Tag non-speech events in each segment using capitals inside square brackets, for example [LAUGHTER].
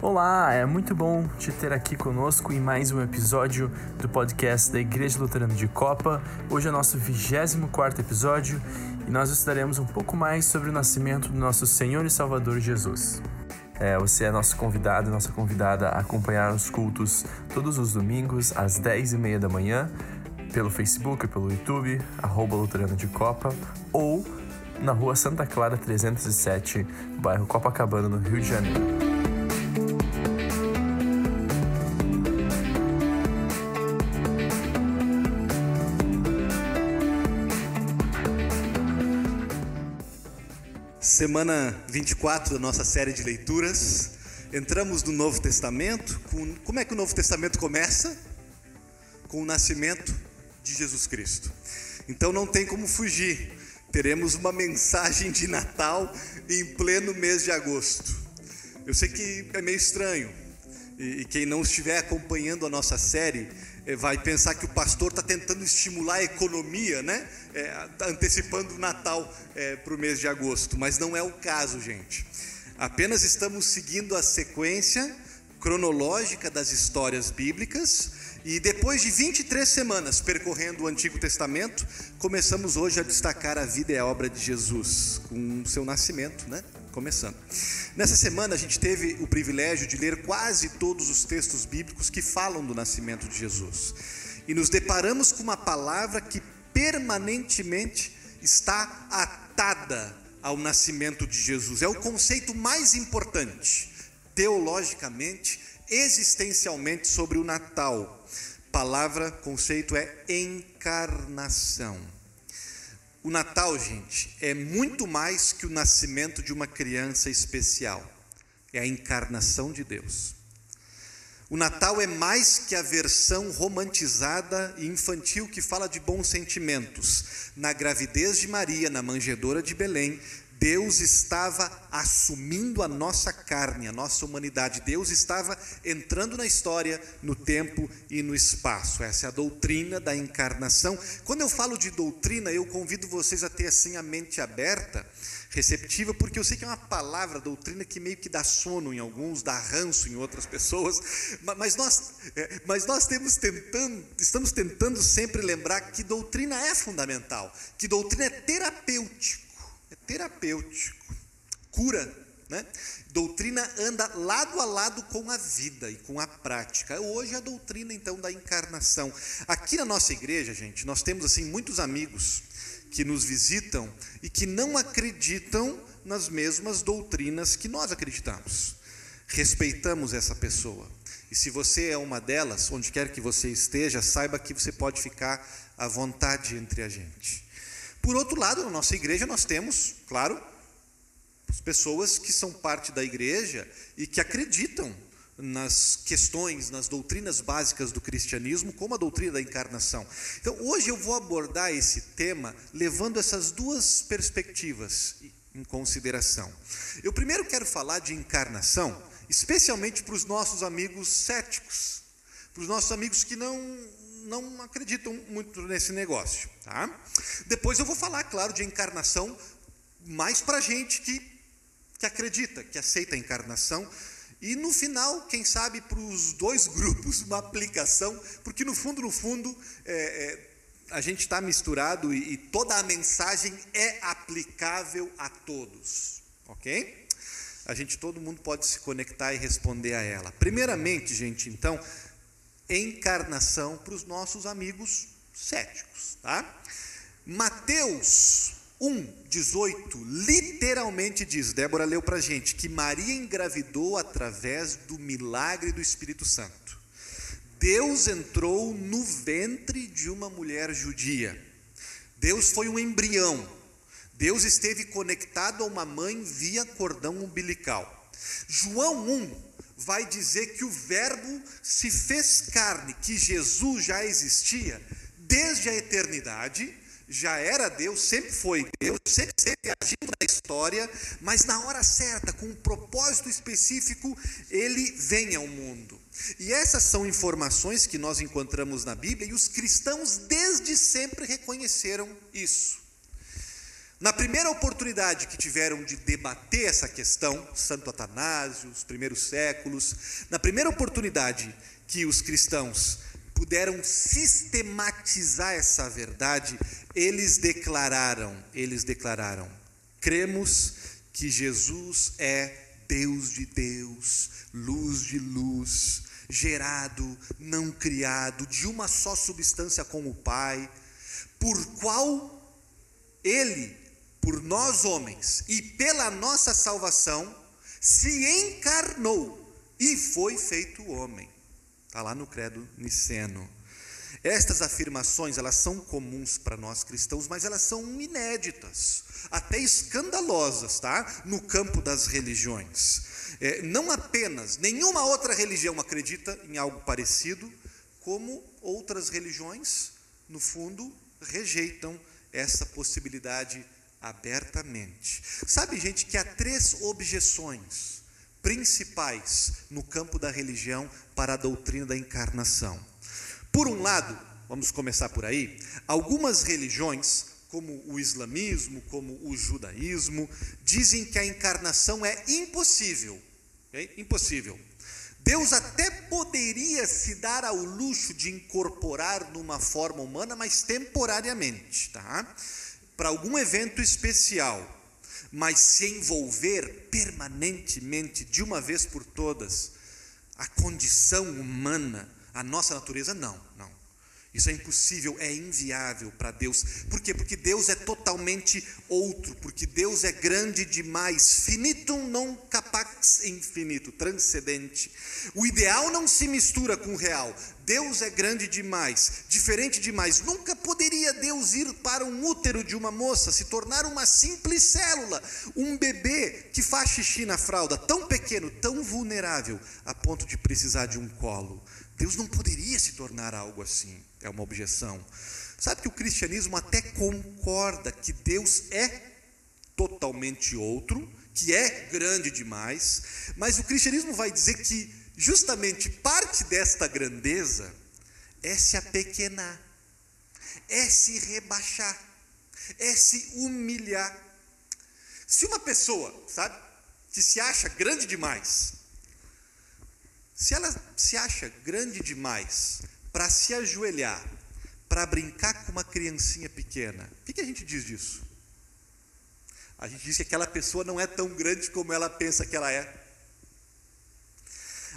Olá, é muito bom te ter aqui conosco em mais um episódio do podcast da Igreja Luterana de Copa. Hoje é nosso 24 episódio e nós estudaremos um pouco mais sobre o nascimento do nosso Senhor e Salvador Jesus. É, você é nosso convidado, nossa convidada a acompanhar os cultos todos os domingos às 10h30 da manhã pelo Facebook, pelo YouTube, arroba Luterana de Copa ou na rua Santa Clara 307, bairro Copacabana, no Rio de Janeiro. Semana 24 da nossa série de leituras. Entramos no Novo Testamento. Com, como é que o Novo Testamento começa? Com o nascimento de Jesus Cristo. Então não tem como fugir. Teremos uma mensagem de Natal em pleno mês de agosto. Eu sei que é meio estranho. E, quem não estiver acompanhando a nossa série é, vai pensar que o pastor está tentando estimular a economia, né? É, tá antecipando o Natal é, para o mês de agosto, mas não é o caso, gente. Apenas estamos seguindo a sequência cronológica das histórias bíblicas e depois de 23 semanas percorrendo o Antigo Testamento, começamos hoje a destacar a vida e a obra de Jesus, com o seu nascimento, né? Começando. Nessa semana a gente teve o privilégio de ler quase todos os textos bíblicos que falam do nascimento de Jesus. E nos deparamos com uma palavra que permanentemente está atada ao nascimento de Jesus. É o conceito mais importante, teologicamente, existencialmente, sobre o Natal. Palavra, conceito é encarnação. O Natal, gente, é muito mais que o nascimento de uma criança especial. É a encarnação de Deus. O Natal é mais que a versão romantizada e infantil que fala de bons sentimentos. Na gravidez de Maria, na manjedoura de Belém, Deus estava assumindo a nossa carne, a nossa humanidade. Deus estava entrando na história, no tempo e no espaço. Essa é a doutrina da encarnação. Quando eu falo de doutrina, eu convido vocês a ter assim a mente aberta, receptiva, porque eu sei que é uma palavra, doutrina, que meio que dá sono em alguns, dá ranço em outras pessoas. Mas nós, é, mas nós temos tentando, estamos tentando sempre lembrar que doutrina é fundamental, que doutrina é terapêutico é terapêutico, cura. Né? Doutrina anda lado a lado com a vida e com a prática. Hoje a doutrina então da encarnação. Aqui na nossa igreja, gente, nós temos assim muitos amigos que nos visitam e que não acreditam nas mesmas doutrinas que nós acreditamos. Respeitamos essa pessoa. E se você é uma delas, onde quer que você esteja, saiba que você pode ficar à vontade entre a gente. Por outro lado, na nossa igreja nós temos, claro, as pessoas que são parte da igreja e que acreditam nas questões, nas doutrinas básicas do cristianismo, como a doutrina da encarnação. Então, hoje eu vou abordar esse tema levando essas duas perspectivas em consideração. Eu primeiro quero falar de encarnação, especialmente para os nossos amigos céticos, para os nossos amigos que não não acreditam muito nesse negócio. Tá? Depois eu vou falar, claro, de encarnação, mais para gente que, que acredita, que aceita a encarnação. E no final, quem sabe, para os dois [LAUGHS] grupos, uma aplicação, porque no fundo, no fundo, é, é, a gente está misturado e, e toda a mensagem é aplicável a todos. Ok? A gente, todo mundo pode se conectar e responder a ela. Primeiramente, gente, então, encarnação para os nossos amigos céticos, tá? Mateus 1, 18, literalmente diz, Débora leu para gente, que Maria engravidou através do milagre do Espírito Santo. Deus entrou no ventre de uma mulher judia. Deus foi um embrião. Deus esteve conectado a uma mãe via cordão umbilical. João 1, vai dizer que o Verbo se fez carne, que Jesus já existia desde a eternidade, já era Deus, sempre foi Deus, sempre esteve agindo na história, mas na hora certa, com um propósito específico, ele vem ao mundo. E essas são informações que nós encontramos na Bíblia e os cristãos desde sempre reconheceram isso. Na primeira oportunidade que tiveram de debater essa questão, Santo Atanásio, os primeiros séculos, na primeira oportunidade que os cristãos puderam sistematizar essa verdade, eles declararam, eles declararam: cremos que Jesus é Deus de Deus, luz de luz, gerado, não criado, de uma só substância com o Pai, por qual ele, por nós homens e pela nossa salvação, se encarnou e foi feito homem. Está lá no credo niceno. Estas afirmações, elas são comuns para nós cristãos, mas elas são inéditas, até escandalosas, tá? No campo das religiões. É, não apenas, nenhuma outra religião acredita em algo parecido, como outras religiões, no fundo, rejeitam essa possibilidade abertamente. Sabe, gente, que há três objeções principais no campo da religião para a doutrina da encarnação. Por um lado, vamos começar por aí, algumas religiões, como o islamismo, como o judaísmo, dizem que a encarnação é impossível. Impossível. Deus até poderia se dar ao luxo de incorporar numa forma humana, mas temporariamente, tá? Para algum evento especial mas se envolver permanentemente, de uma vez por todas, a condição humana, a nossa natureza, não, não. Isso é impossível, é inviável para Deus. Por quê? Porque Deus é totalmente outro, porque Deus é grande demais, finitum non capax infinito, transcendente. O ideal não se mistura com o real. Deus é grande demais, diferente demais. Nunca poderia Deus ir para um útero de uma moça, se tornar uma simples célula, um bebê que faz xixi na fralda, tão pequeno, tão vulnerável, a ponto de precisar de um colo. Deus não poderia se tornar algo assim é uma objeção. Sabe que o cristianismo até concorda que Deus é totalmente outro, que é grande demais, mas o cristianismo vai dizer que justamente parte desta grandeza é se apequenar, é se rebaixar, é se humilhar. Se uma pessoa, sabe, que se acha grande demais, se ela se acha grande demais para se ajoelhar, para brincar com uma criancinha pequena. O que, que a gente diz disso? A gente diz que aquela pessoa não é tão grande como ela pensa que ela é.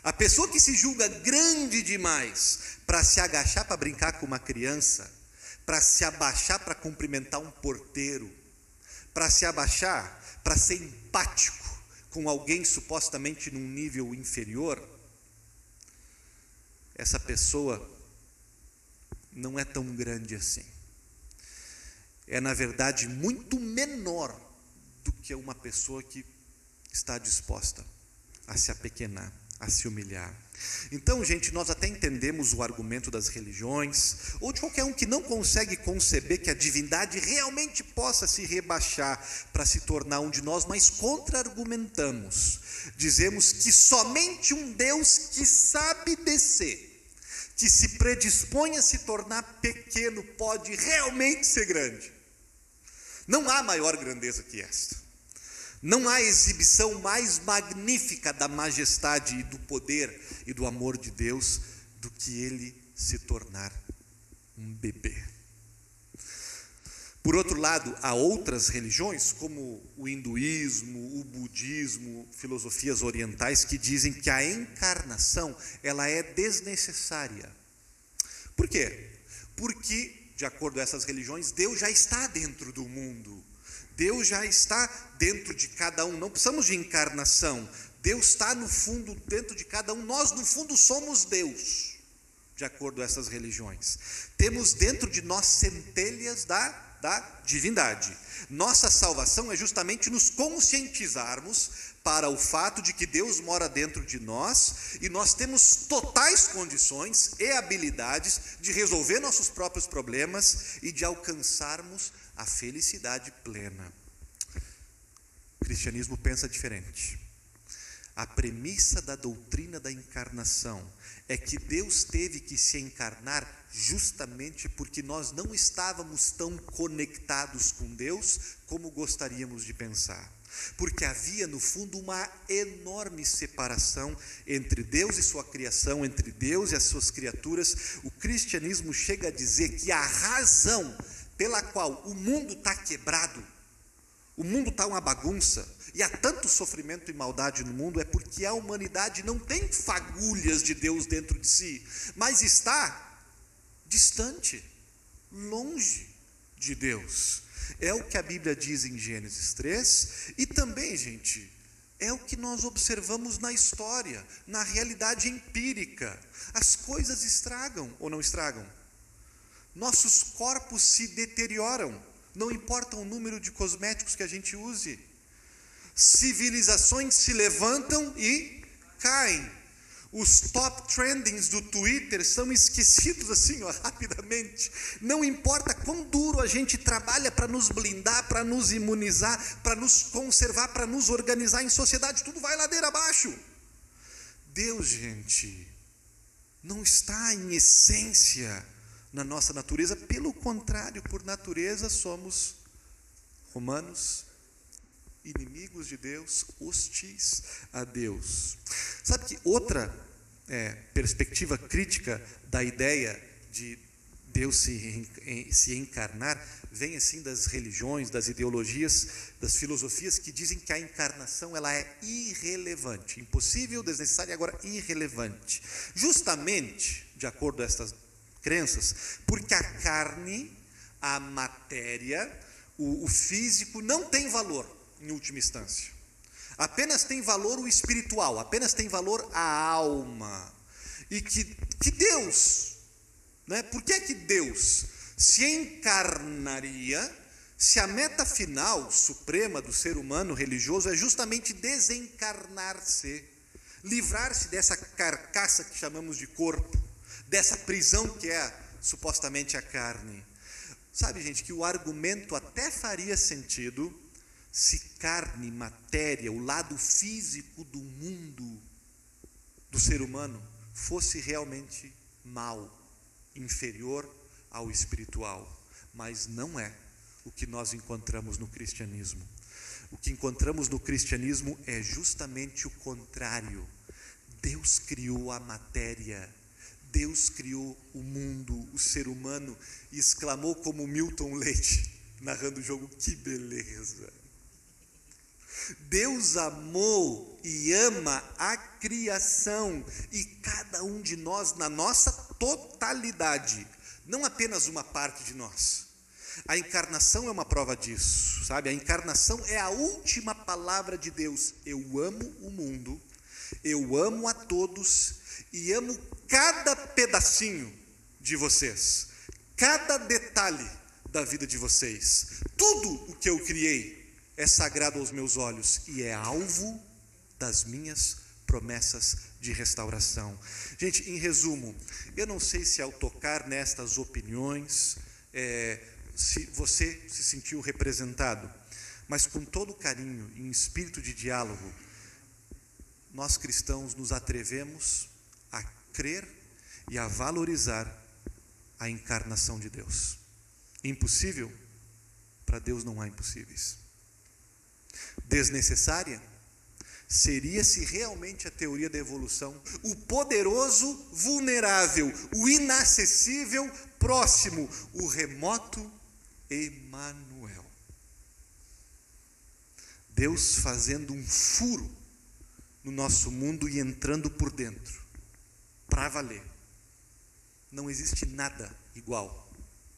A pessoa que se julga grande demais para se agachar para brincar com uma criança, para se abaixar para cumprimentar um porteiro, para se abaixar para ser empático com alguém supostamente num nível inferior, essa pessoa não é tão grande assim. É, na verdade, muito menor do que uma pessoa que está disposta a se apequenar, a se humilhar. Então, gente, nós até entendemos o argumento das religiões, ou de qualquer um que não consegue conceber que a divindade realmente possa se rebaixar para se tornar um de nós, mas contra-argumentamos. Dizemos que somente um Deus que sabe descer que se predispõe a se tornar pequeno pode realmente ser grande. Não há maior grandeza que esta. Não há exibição mais magnífica da majestade e do poder e do amor de Deus do que ele se tornar um bebê. Por outro lado, há outras religiões, como o hinduísmo, o budismo, filosofias orientais, que dizem que a encarnação ela é desnecessária. Por quê? Porque, de acordo com essas religiões, Deus já está dentro do mundo. Deus já está dentro de cada um. Não precisamos de encarnação. Deus está no fundo dentro de cada um. Nós, no fundo, somos Deus, de acordo com essas religiões. Temos dentro de nós centelhas da da divindade. Nossa salvação é justamente nos conscientizarmos para o fato de que Deus mora dentro de nós e nós temos totais condições e habilidades de resolver nossos próprios problemas e de alcançarmos a felicidade plena. O cristianismo pensa diferente. A premissa da doutrina da encarnação é que Deus teve que se encarnar justamente porque nós não estávamos tão conectados com Deus como gostaríamos de pensar. Porque havia no fundo uma enorme separação entre Deus e sua criação, entre Deus e as suas criaturas. O cristianismo chega a dizer que a razão pela qual o mundo está quebrado, o mundo está uma bagunça, e há tanto sofrimento e maldade no mundo, é porque a humanidade não tem fagulhas de Deus dentro de si, mas está distante, longe de Deus. É o que a Bíblia diz em Gênesis 3, e também, gente, é o que nós observamos na história, na realidade empírica. As coisas estragam ou não estragam? Nossos corpos se deterioram, não importa o número de cosméticos que a gente use civilizações se levantam e caem. Os top trendings do Twitter são esquecidos assim, ó, [LAUGHS] rapidamente. Não importa quão duro a gente trabalha para nos blindar, para nos imunizar, para nos conservar, para nos organizar em sociedade, tudo vai ladeira abaixo. Deus, gente, não está em essência na nossa natureza, pelo contrário, por natureza somos Romanos inimigos de Deus, hostis a Deus. Sabe que outra é, perspectiva crítica da ideia de Deus se, se encarnar vem assim das religiões, das ideologias, das filosofias que dizem que a encarnação ela é irrelevante, impossível, desnecessária e agora irrelevante. Justamente, de acordo com estas crenças, porque a carne, a matéria, o, o físico não tem valor em última instância. Apenas tem valor o espiritual, apenas tem valor a alma. E que, que Deus, né? por que é que Deus se encarnaria se a meta final suprema do ser humano religioso é justamente desencarnar-se, livrar-se dessa carcaça que chamamos de corpo, dessa prisão que é supostamente a carne? Sabe, gente, que o argumento até faria sentido se carne, matéria, o lado físico do mundo do ser humano fosse realmente mal, inferior ao espiritual, mas não é o que nós encontramos no cristianismo. O que encontramos no cristianismo é justamente o contrário. Deus criou a matéria, Deus criou o mundo, o ser humano, e exclamou como Milton Leite, [LAUGHS] narrando o jogo: que beleza! Deus amou e ama a criação e cada um de nós na nossa totalidade, não apenas uma parte de nós. A encarnação é uma prova disso, sabe? A encarnação é a última palavra de Deus. Eu amo o mundo, eu amo a todos e amo cada pedacinho de vocês, cada detalhe da vida de vocês. Tudo o que eu criei é sagrado aos meus olhos e é alvo das minhas promessas de restauração. Gente, em resumo, eu não sei se ao tocar nestas opiniões, é, se você se sentiu representado, mas com todo carinho, em espírito de diálogo, nós cristãos nos atrevemos a crer e a valorizar a encarnação de Deus. Impossível? Para Deus não há impossíveis desnecessária? Seria se realmente a teoria da evolução, o poderoso vulnerável, o inacessível próximo, o remoto Emanuel. Deus fazendo um furo no nosso mundo e entrando por dentro, para valer. Não existe nada igual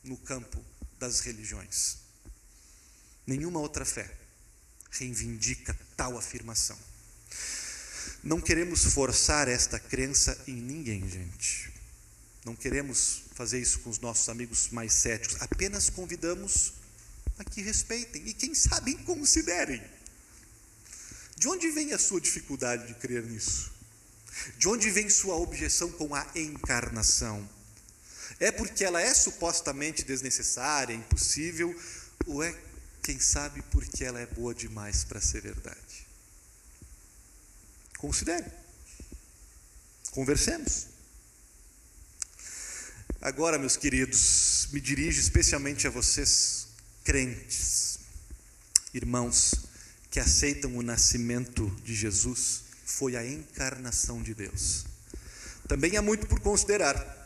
no campo das religiões. Nenhuma outra fé reivindica tal afirmação. Não queremos forçar esta crença em ninguém, gente. Não queremos fazer isso com os nossos amigos mais céticos. Apenas convidamos a que respeitem e, quem sabe, considerem. De onde vem a sua dificuldade de crer nisso? De onde vem sua objeção com a encarnação? É porque ela é supostamente desnecessária, impossível, ou é, quem sabe, porque ela é boa demais para ser verdade? Considere. Conversemos. Agora, meus queridos, me dirijo especialmente a vocês, crentes, irmãos que aceitam o nascimento de Jesus, foi a encarnação de Deus. Também há muito por considerar.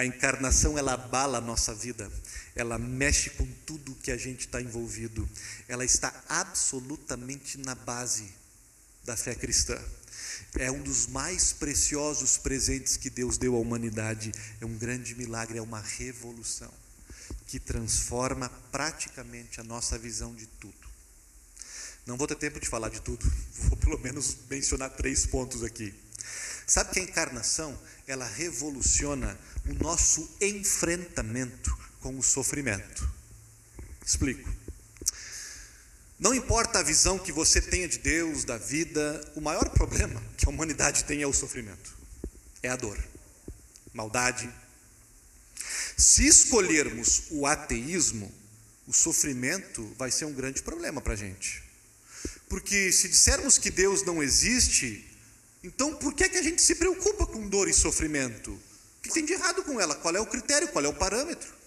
A encarnação ela abala a nossa vida, ela mexe com tudo que a gente está envolvido, ela está absolutamente na base da fé cristã é um dos mais preciosos presentes que Deus deu à humanidade. É um grande milagre, é uma revolução que transforma praticamente a nossa visão de tudo. Não vou ter tempo de falar de tudo, [LAUGHS] vou pelo menos mencionar três pontos aqui. Sabe que a encarnação, ela revoluciona o nosso enfrentamento com o sofrimento. Explico. Não importa a visão que você tenha de Deus, da vida, o maior problema que a humanidade tem é o sofrimento, é a dor, maldade. Se escolhermos o ateísmo, o sofrimento vai ser um grande problema para a gente. Porque se dissermos que Deus não existe, então por que, é que a gente se preocupa com dor e sofrimento? O que tem de errado com ela? Qual é o critério? Qual é o parâmetro?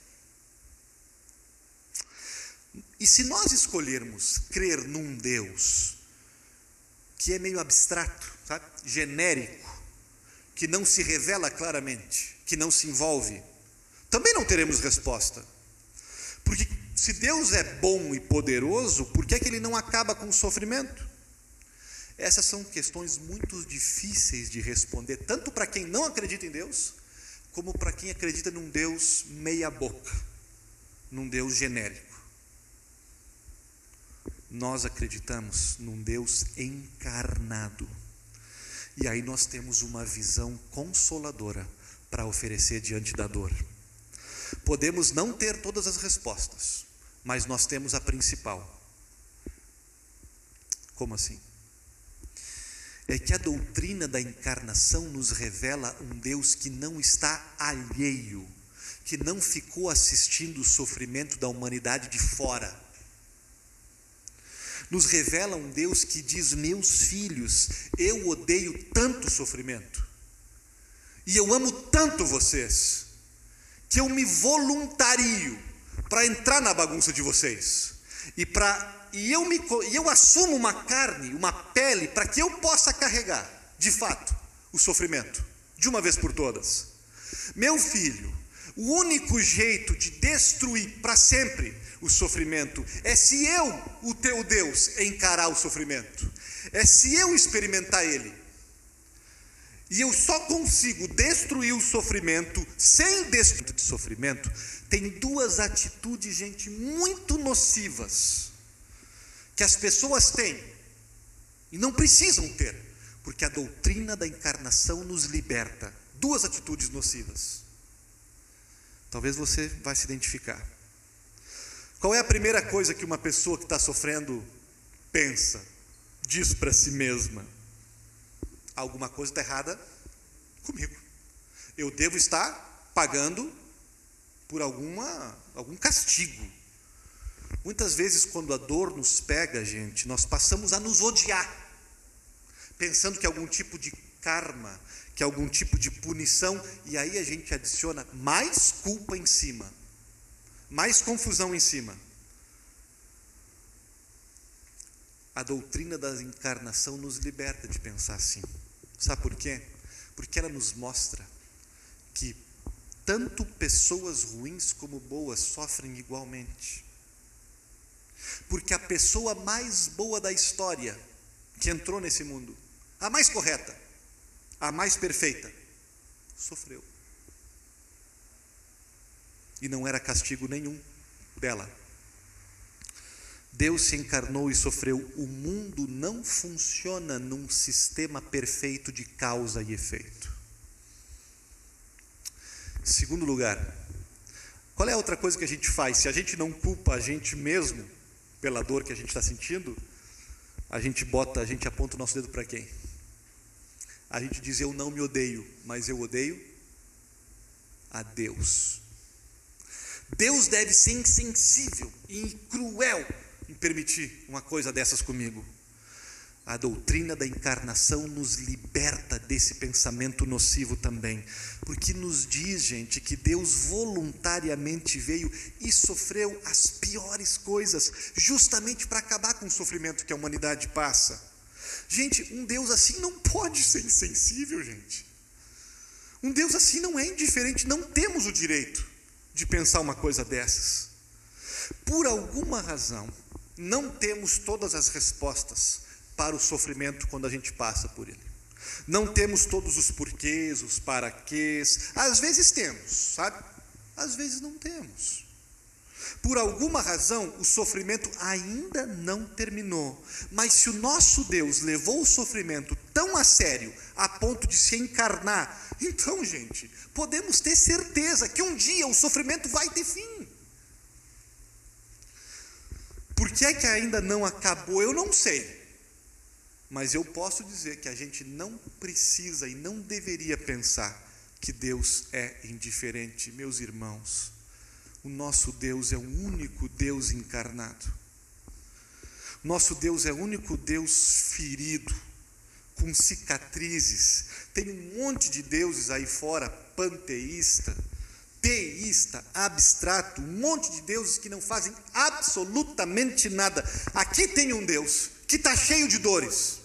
E se nós escolhermos crer num Deus que é meio abstrato, sabe? genérico, que não se revela claramente, que não se envolve, também não teremos resposta. Porque se Deus é bom e poderoso, por que, é que ele não acaba com o sofrimento? Essas são questões muito difíceis de responder, tanto para quem não acredita em Deus, como para quem acredita num Deus meia-boca, num Deus genérico nós acreditamos num Deus encarnado. E aí nós temos uma visão consoladora para oferecer diante da dor. Podemos não ter todas as respostas, mas nós temos a principal. Como assim? É que a doutrina da encarnação nos revela um Deus que não está alheio, que não ficou assistindo o sofrimento da humanidade de fora. Nos revela um Deus que diz: Meus filhos, eu odeio tanto sofrimento, e eu amo tanto vocês, que eu me voluntario para entrar na bagunça de vocês, e, pra, e, eu, me, e eu assumo uma carne, uma pele, para que eu possa carregar, de fato, o sofrimento, de uma vez por todas. Meu filho, o único jeito de destruir para sempre o sofrimento. É se eu, o teu Deus, encarar o sofrimento. É se eu experimentar ele. E eu só consigo destruir o sofrimento sem destruir de sofrimento. Tem duas atitudes, gente, muito nocivas que as pessoas têm e não precisam ter, porque a doutrina da encarnação nos liberta. Duas atitudes nocivas. Talvez você vai se identificar. Qual é a primeira coisa que uma pessoa que está sofrendo pensa, diz para si mesma? Alguma coisa está errada comigo. Eu devo estar pagando por alguma, algum castigo. Muitas vezes, quando a dor nos pega, gente, nós passamos a nos odiar, pensando que algum tipo de karma, que algum tipo de punição, e aí a gente adiciona mais culpa em cima mais confusão em cima. A doutrina da encarnação nos liberta de pensar assim. Sabe por quê? Porque ela nos mostra que tanto pessoas ruins como boas sofrem igualmente. Porque a pessoa mais boa da história que entrou nesse mundo, a mais correta, a mais perfeita, sofreu e não era castigo nenhum dela. Deus se encarnou e sofreu. O mundo não funciona num sistema perfeito de causa e efeito. Segundo lugar, qual é a outra coisa que a gente faz? Se a gente não culpa a gente mesmo pela dor que a gente está sentindo, a gente bota, a gente aponta o nosso dedo para quem? A gente diz eu não me odeio, mas eu odeio a Deus. Deus deve ser insensível e cruel em permitir uma coisa dessas comigo. A doutrina da encarnação nos liberta desse pensamento nocivo também, porque nos diz, gente, que Deus voluntariamente veio e sofreu as piores coisas, justamente para acabar com o sofrimento que a humanidade passa. Gente, um Deus assim não pode ser insensível, gente. Um Deus assim não é indiferente, não temos o direito de pensar uma coisa dessas. Por alguma razão, não temos todas as respostas para o sofrimento quando a gente passa por ele. Não temos todos os porquês, os paraquês. Às vezes temos, sabe? Às vezes não temos. Por alguma razão, o sofrimento ainda não terminou. Mas se o nosso Deus levou o sofrimento tão a sério, a ponto de se encarnar, então, gente, podemos ter certeza que um dia o sofrimento vai ter fim. Por que é que ainda não acabou? Eu não sei. Mas eu posso dizer que a gente não precisa e não deveria pensar que Deus é indiferente, meus irmãos. O nosso Deus é o único Deus encarnado. Nosso Deus é o único Deus ferido, com cicatrizes. Tem um monte de deuses aí fora, panteísta, teísta, abstrato, um monte de deuses que não fazem absolutamente nada. Aqui tem um Deus que está cheio de dores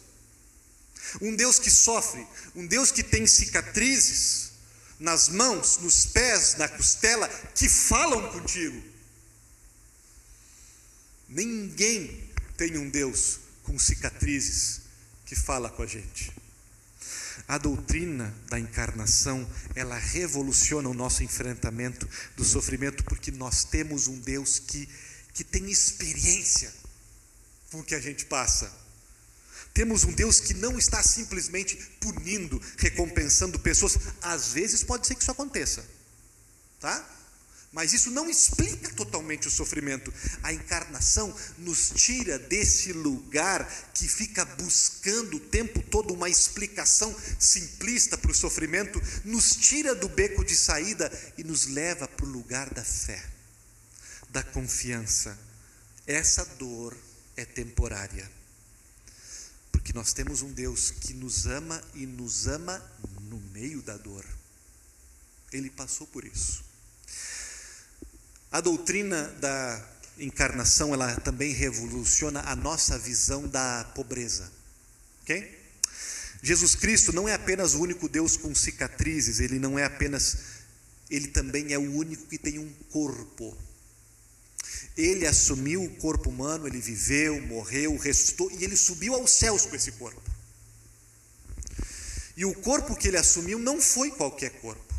um Deus que sofre, um Deus que tem cicatrizes nas mãos, nos pés, na costela, que falam contigo. Ninguém tem um Deus com cicatrizes que fala com a gente. A doutrina da encarnação, ela revoluciona o nosso enfrentamento do sofrimento, porque nós temos um Deus que, que tem experiência com o que a gente passa. Temos um Deus que não está simplesmente punindo, recompensando pessoas. Às vezes pode ser que isso aconteça, tá? Mas isso não explica totalmente o sofrimento. A encarnação nos tira desse lugar que fica buscando o tempo todo uma explicação simplista para o sofrimento, nos tira do beco de saída e nos leva para o lugar da fé, da confiança. Essa dor é temporária que nós temos um Deus que nos ama e nos ama no meio da dor. Ele passou por isso. A doutrina da encarnação, ela também revoluciona a nossa visão da pobreza. OK? Jesus Cristo não é apenas o único Deus com cicatrizes, ele não é apenas ele também é o único que tem um corpo. Ele assumiu o corpo humano, ele viveu, morreu, ressuscitou e ele subiu aos céus com esse corpo. E o corpo que ele assumiu não foi qualquer corpo.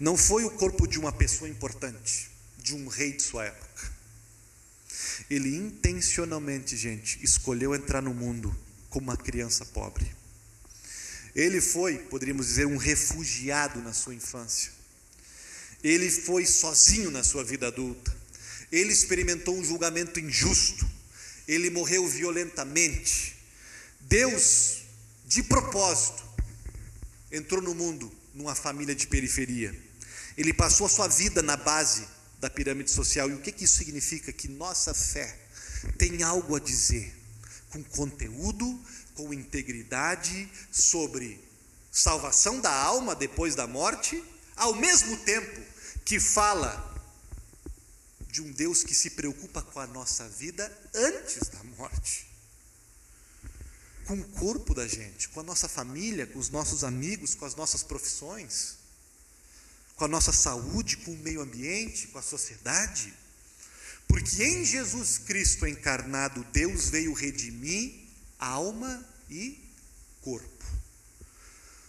Não foi o corpo de uma pessoa importante, de um rei de sua época. Ele intencionalmente, gente, escolheu entrar no mundo como uma criança pobre. Ele foi, poderíamos dizer, um refugiado na sua infância. Ele foi sozinho na sua vida adulta. Ele experimentou um julgamento injusto. Ele morreu violentamente. Deus, de propósito, entrou no mundo numa família de periferia. Ele passou a sua vida na base da pirâmide social. E o que, que isso significa? Que nossa fé tem algo a dizer, com conteúdo, com integridade, sobre salvação da alma depois da morte, ao mesmo tempo que fala de um Deus que se preocupa com a nossa vida antes da morte. Com o corpo da gente, com a nossa família, com os nossos amigos, com as nossas profissões, com a nossa saúde, com o meio ambiente, com a sociedade. Porque em Jesus Cristo encarnado, Deus veio redimir alma e corpo.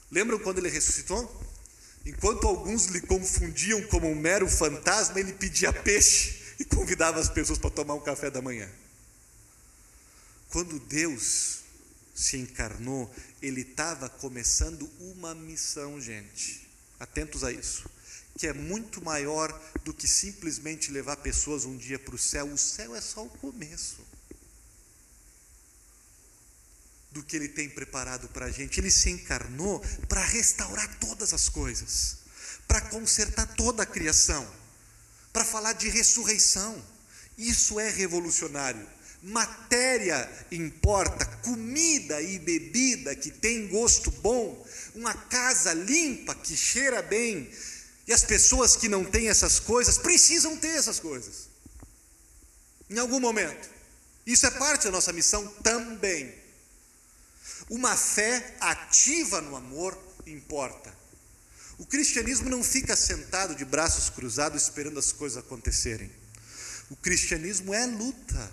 Lembram quando ele ressuscitou? Enquanto alguns lhe confundiam como um mero fantasma, ele pedia peixe e convidava as pessoas para tomar um café da manhã. Quando Deus se encarnou, ele estava começando uma missão, gente. Atentos a isso. Que é muito maior do que simplesmente levar pessoas um dia para o céu. O céu é só o começo. Do que Ele tem preparado para a gente. Ele se encarnou para restaurar todas as coisas, para consertar toda a criação, para falar de ressurreição. Isso é revolucionário. Matéria importa, comida e bebida que tem gosto bom, uma casa limpa que cheira bem, e as pessoas que não têm essas coisas precisam ter essas coisas. Em algum momento. Isso é parte da nossa missão também. Uma fé ativa no amor importa. O cristianismo não fica sentado de braços cruzados esperando as coisas acontecerem. O cristianismo é luta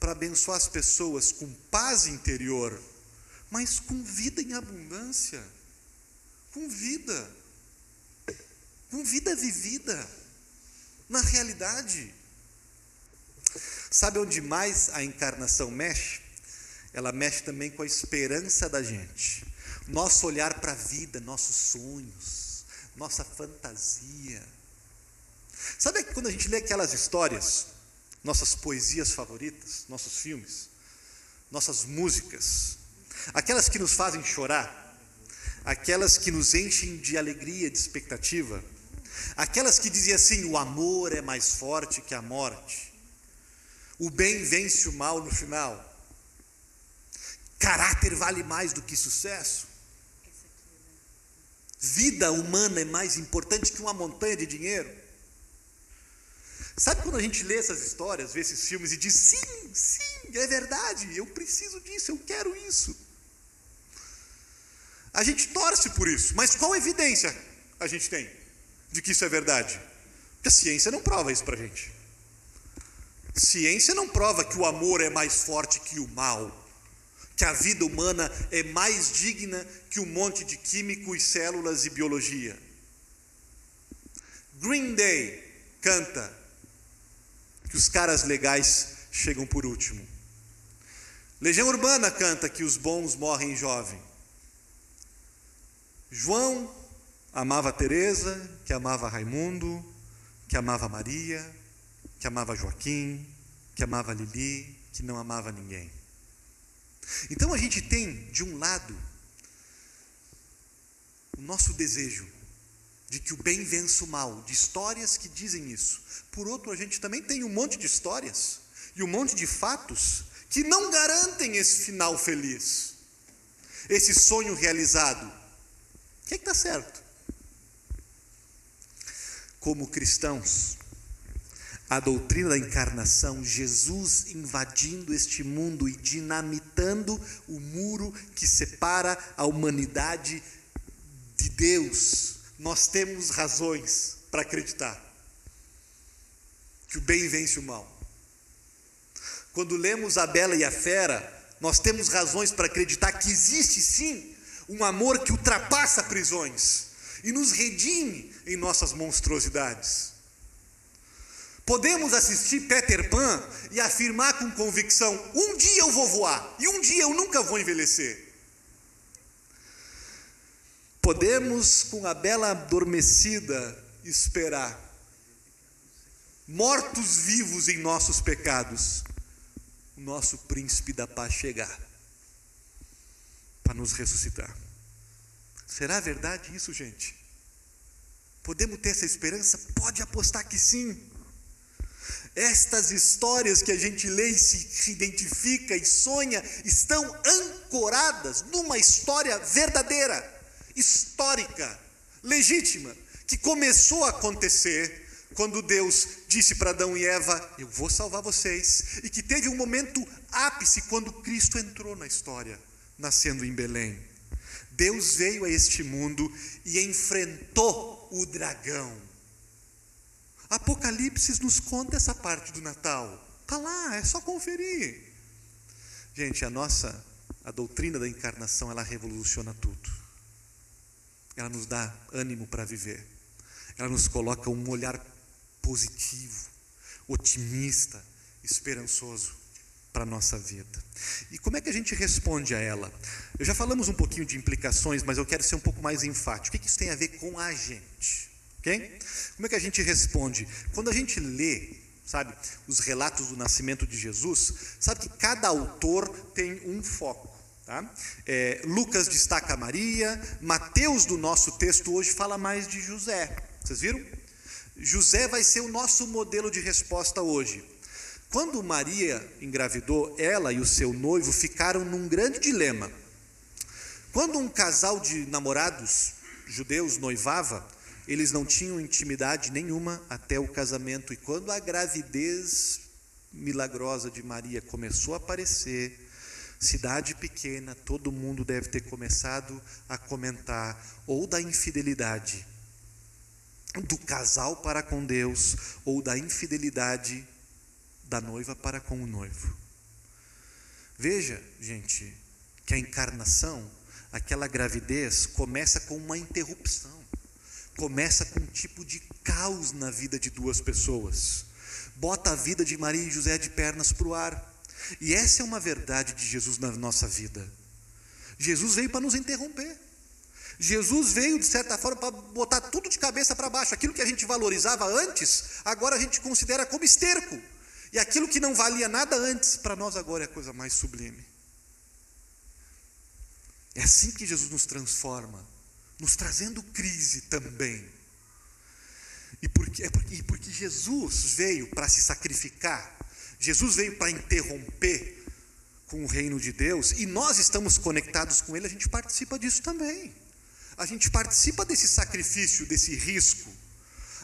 para abençoar as pessoas com paz interior, mas com vida em abundância. Com vida. Com vida vivida. Na realidade. Sabe onde mais a encarnação mexe? Ela mexe também com a esperança da gente. Nosso olhar para a vida, nossos sonhos, nossa fantasia. Sabe que quando a gente lê aquelas histórias, nossas poesias favoritas, nossos filmes, nossas músicas, aquelas que nos fazem chorar, aquelas que nos enchem de alegria, de expectativa, aquelas que dizem assim: o amor é mais forte que a morte, o bem vence o mal no final. Caráter vale mais do que sucesso. Vida humana é mais importante que uma montanha de dinheiro. Sabe quando a gente lê essas histórias, vê esses filmes e diz: sim, sim, é verdade, eu preciso disso, eu quero isso. A gente torce por isso, mas qual evidência a gente tem de que isso é verdade? Porque a ciência não prova isso para a gente. Ciência não prova que o amor é mais forte que o mal que a vida humana é mais digna que um monte de químicos, células e biologia. Green Day canta que os caras legais chegam por último. Legião Urbana canta que os bons morrem jovem. João amava Teresa, que amava Raimundo, que amava Maria, que amava Joaquim, que amava Lili, que não amava ninguém. Então a gente tem, de um lado, o nosso desejo de que o bem vença o mal, de histórias que dizem isso. Por outro, a gente também tem um monte de histórias e um monte de fatos que não garantem esse final feliz, esse sonho realizado. O que é está certo? Como cristãos, a doutrina da encarnação, Jesus invadindo este mundo e dinamitando o muro que separa a humanidade de Deus, nós temos razões para acreditar que o bem vence o mal. Quando lemos a Bela e a Fera, nós temos razões para acreditar que existe sim um amor que ultrapassa prisões e nos redime em nossas monstruosidades. Podemos assistir Peter Pan e afirmar com convicção: um dia eu vou voar e um dia eu nunca vou envelhecer. Podemos, com a bela adormecida, esperar, mortos vivos em nossos pecados, o nosso príncipe da paz chegar para nos ressuscitar. Será verdade isso, gente? Podemos ter essa esperança? Pode apostar que sim. Estas histórias que a gente lê e se identifica e sonha estão ancoradas numa história verdadeira, histórica, legítima, que começou a acontecer quando Deus disse para Adão e Eva: Eu vou salvar vocês, e que teve um momento ápice quando Cristo entrou na história, nascendo em Belém. Deus veio a este mundo e enfrentou o dragão Apocalipse nos conta essa parte do Natal. Está lá, é só conferir. Gente, a nossa, a doutrina da encarnação, ela revoluciona tudo. Ela nos dá ânimo para viver. Ela nos coloca um olhar positivo, otimista, esperançoso para a nossa vida. E como é que a gente responde a ela? Eu já falamos um pouquinho de implicações, mas eu quero ser um pouco mais enfático. O que isso tem a ver com a gente? Ok? Como é que a gente responde? Quando a gente lê, sabe, os relatos do nascimento de Jesus, sabe que cada autor tem um foco. Tá? É, Lucas destaca Maria, Mateus, do nosso texto hoje, fala mais de José. Vocês viram? José vai ser o nosso modelo de resposta hoje. Quando Maria engravidou, ela e o seu noivo ficaram num grande dilema. Quando um casal de namorados judeus noivava, eles não tinham intimidade nenhuma até o casamento, e quando a gravidez milagrosa de Maria começou a aparecer, cidade pequena, todo mundo deve ter começado a comentar ou da infidelidade do casal para com Deus ou da infidelidade da noiva para com o noivo. Veja, gente, que a encarnação, aquela gravidez, começa com uma interrupção, começa com um tipo de caos na vida de duas pessoas, bota a vida de Maria e José de pernas para o ar. E essa é uma verdade de Jesus na nossa vida. Jesus veio para nos interromper. Jesus veio, de certa forma, para botar tudo de cabeça para baixo. Aquilo que a gente valorizava antes, agora a gente considera como esterco. E aquilo que não valia nada antes, para nós agora é a coisa mais sublime. É assim que Jesus nos transforma, nos trazendo crise também. E porque, é porque, porque Jesus veio para se sacrificar, Jesus veio para interromper com o reino de Deus, e nós estamos conectados com Ele, a gente participa disso também. A gente participa desse sacrifício, desse risco.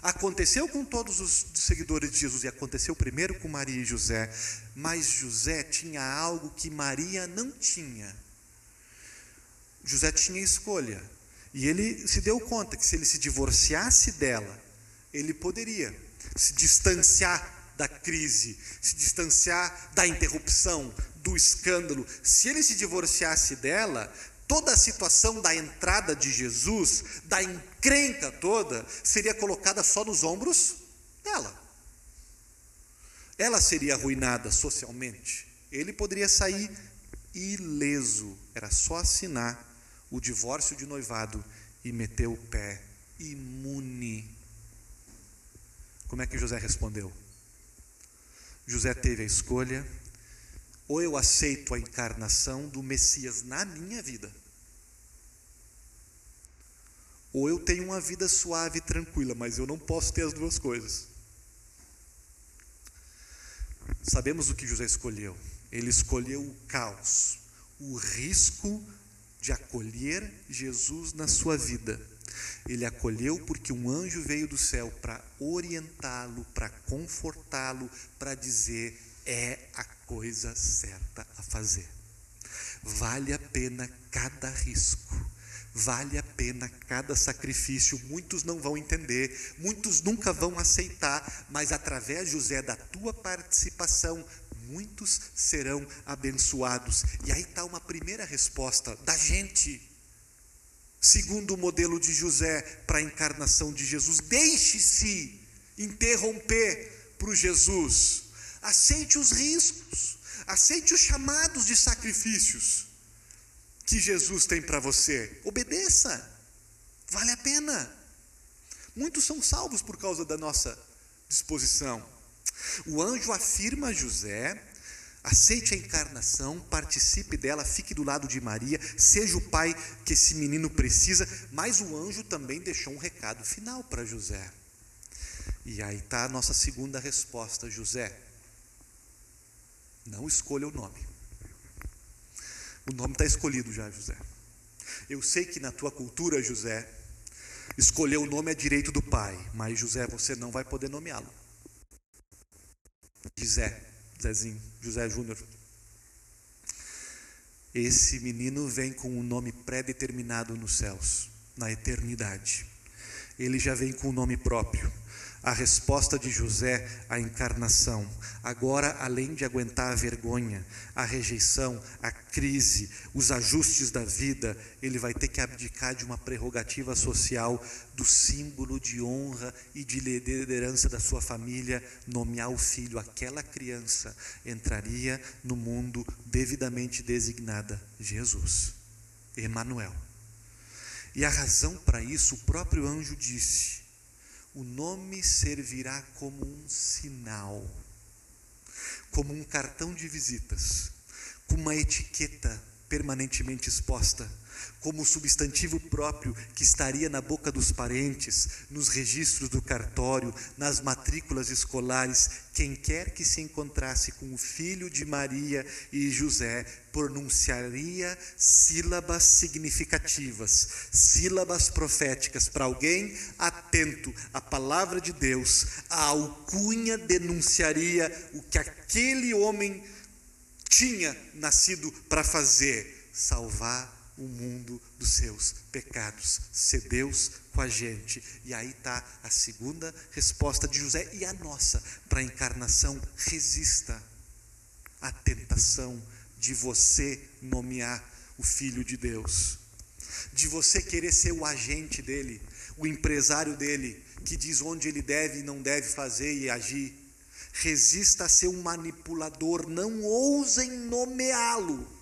Aconteceu com todos os seguidores de Jesus, e aconteceu primeiro com Maria e José, mas José tinha algo que Maria não tinha. José tinha escolha, e ele se deu conta que se ele se divorciasse dela, ele poderia se distanciar da crise, se distanciar da interrupção, do escândalo. Se ele se divorciasse dela, toda a situação da entrada de Jesus, da encrenca toda, seria colocada só nos ombros dela. Ela seria arruinada socialmente. Ele poderia sair ileso, era só assinar o divórcio de noivado e meter o pé imune. Como é que José respondeu? José teve a escolha: ou eu aceito a encarnação do Messias na minha vida, ou eu tenho uma vida suave e tranquila, mas eu não posso ter as duas coisas. Sabemos o que José escolheu. Ele escolheu o caos, o risco de acolher Jesus na sua vida. Ele acolheu porque um anjo veio do céu para orientá-lo, para confortá-lo, para dizer: é a coisa certa a fazer. Vale a pena cada risco, vale a pena cada sacrifício. Muitos não vão entender, muitos nunca vão aceitar, mas através, José, da tua participação, muitos serão abençoados. E aí está uma primeira resposta da gente segundo o modelo de José para a encarnação de Jesus. Deixe-se interromper para o Jesus. Aceite os riscos, aceite os chamados de sacrifícios que Jesus tem para você. Obedeça, vale a pena. Muitos são salvos por causa da nossa disposição. O anjo afirma a José Aceite a encarnação, participe dela, fique do lado de Maria, seja o pai que esse menino precisa. Mas o anjo também deixou um recado final para José. E aí está a nossa segunda resposta, José. Não escolha o nome. O nome está escolhido já, José. Eu sei que na tua cultura, José, escolher o nome é direito do pai, mas José, você não vai poder nomeá-lo. José. Zezinho, José Júnior. Esse menino vem com um nome pré-determinado nos céus, na eternidade. Ele já vem com um nome próprio a resposta de José à encarnação. Agora, além de aguentar a vergonha, a rejeição, a crise, os ajustes da vida, ele vai ter que abdicar de uma prerrogativa social do símbolo de honra e de liderança da sua família, nomear o filho. Aquela criança entraria no mundo devidamente designada Jesus, Emanuel. E a razão para isso, o próprio anjo disse: o nome servirá como um sinal, como um cartão de visitas, como uma etiqueta permanentemente exposta, como substantivo próprio que estaria na boca dos parentes, nos registros do cartório, nas matrículas escolares, quem quer que se encontrasse com o filho de Maria e José pronunciaria sílabas significativas, sílabas proféticas para alguém atento à palavra de Deus, a alcunha denunciaria o que aquele homem tinha nascido para fazer: salvar o mundo dos seus pecados, ser Deus com a gente. E aí está a segunda resposta de José e a nossa para a encarnação: resista à tentação de você nomear o Filho de Deus, de você querer ser o agente dele, o empresário dele, que diz onde ele deve e não deve fazer e agir resista a ser um manipulador, não ousem nomeá-lo.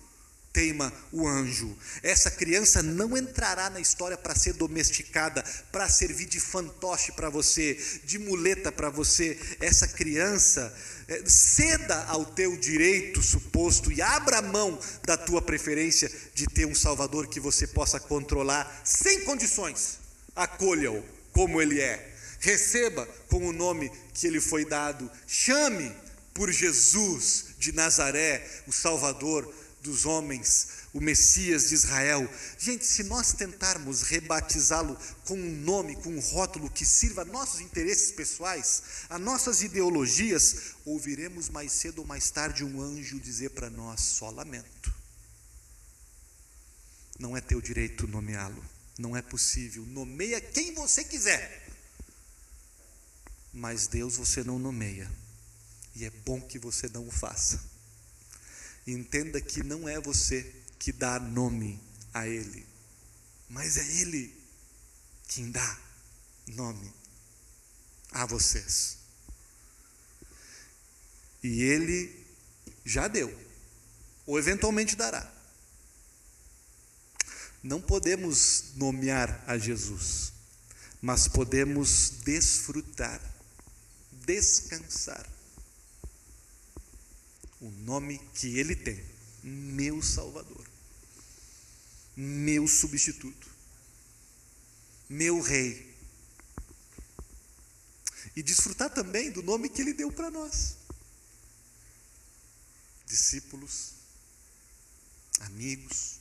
Teima o anjo. Essa criança não entrará na história para ser domesticada, para servir de fantoche para você, de muleta para você. Essa criança é, ceda ao teu direito suposto e abra mão da tua preferência de ter um Salvador que você possa controlar sem condições. Acolha-o como ele é receba com o nome que lhe foi dado, chame por Jesus de Nazaré, o Salvador dos homens, o Messias de Israel. Gente, se nós tentarmos rebatizá-lo com um nome, com um rótulo que sirva a nossos interesses pessoais, a nossas ideologias, ouviremos mais cedo ou mais tarde um anjo dizer para nós: só lamento. Não é teu direito nomeá-lo, não é possível. Nomeia quem você quiser mas Deus você não nomeia, e é bom que você não o faça. Entenda que não é você que dá nome a Ele, mas é Ele quem dá nome a vocês. E Ele já deu, ou eventualmente dará. Não podemos nomear a Jesus, mas podemos desfrutar descansar. O nome que Ele tem, meu Salvador, meu substituto, meu Rei. E desfrutar também do nome que Ele deu para nós. Discípulos, amigos,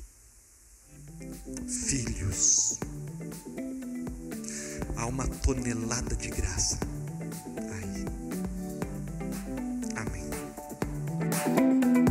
filhos. Há uma tonelada de graça Música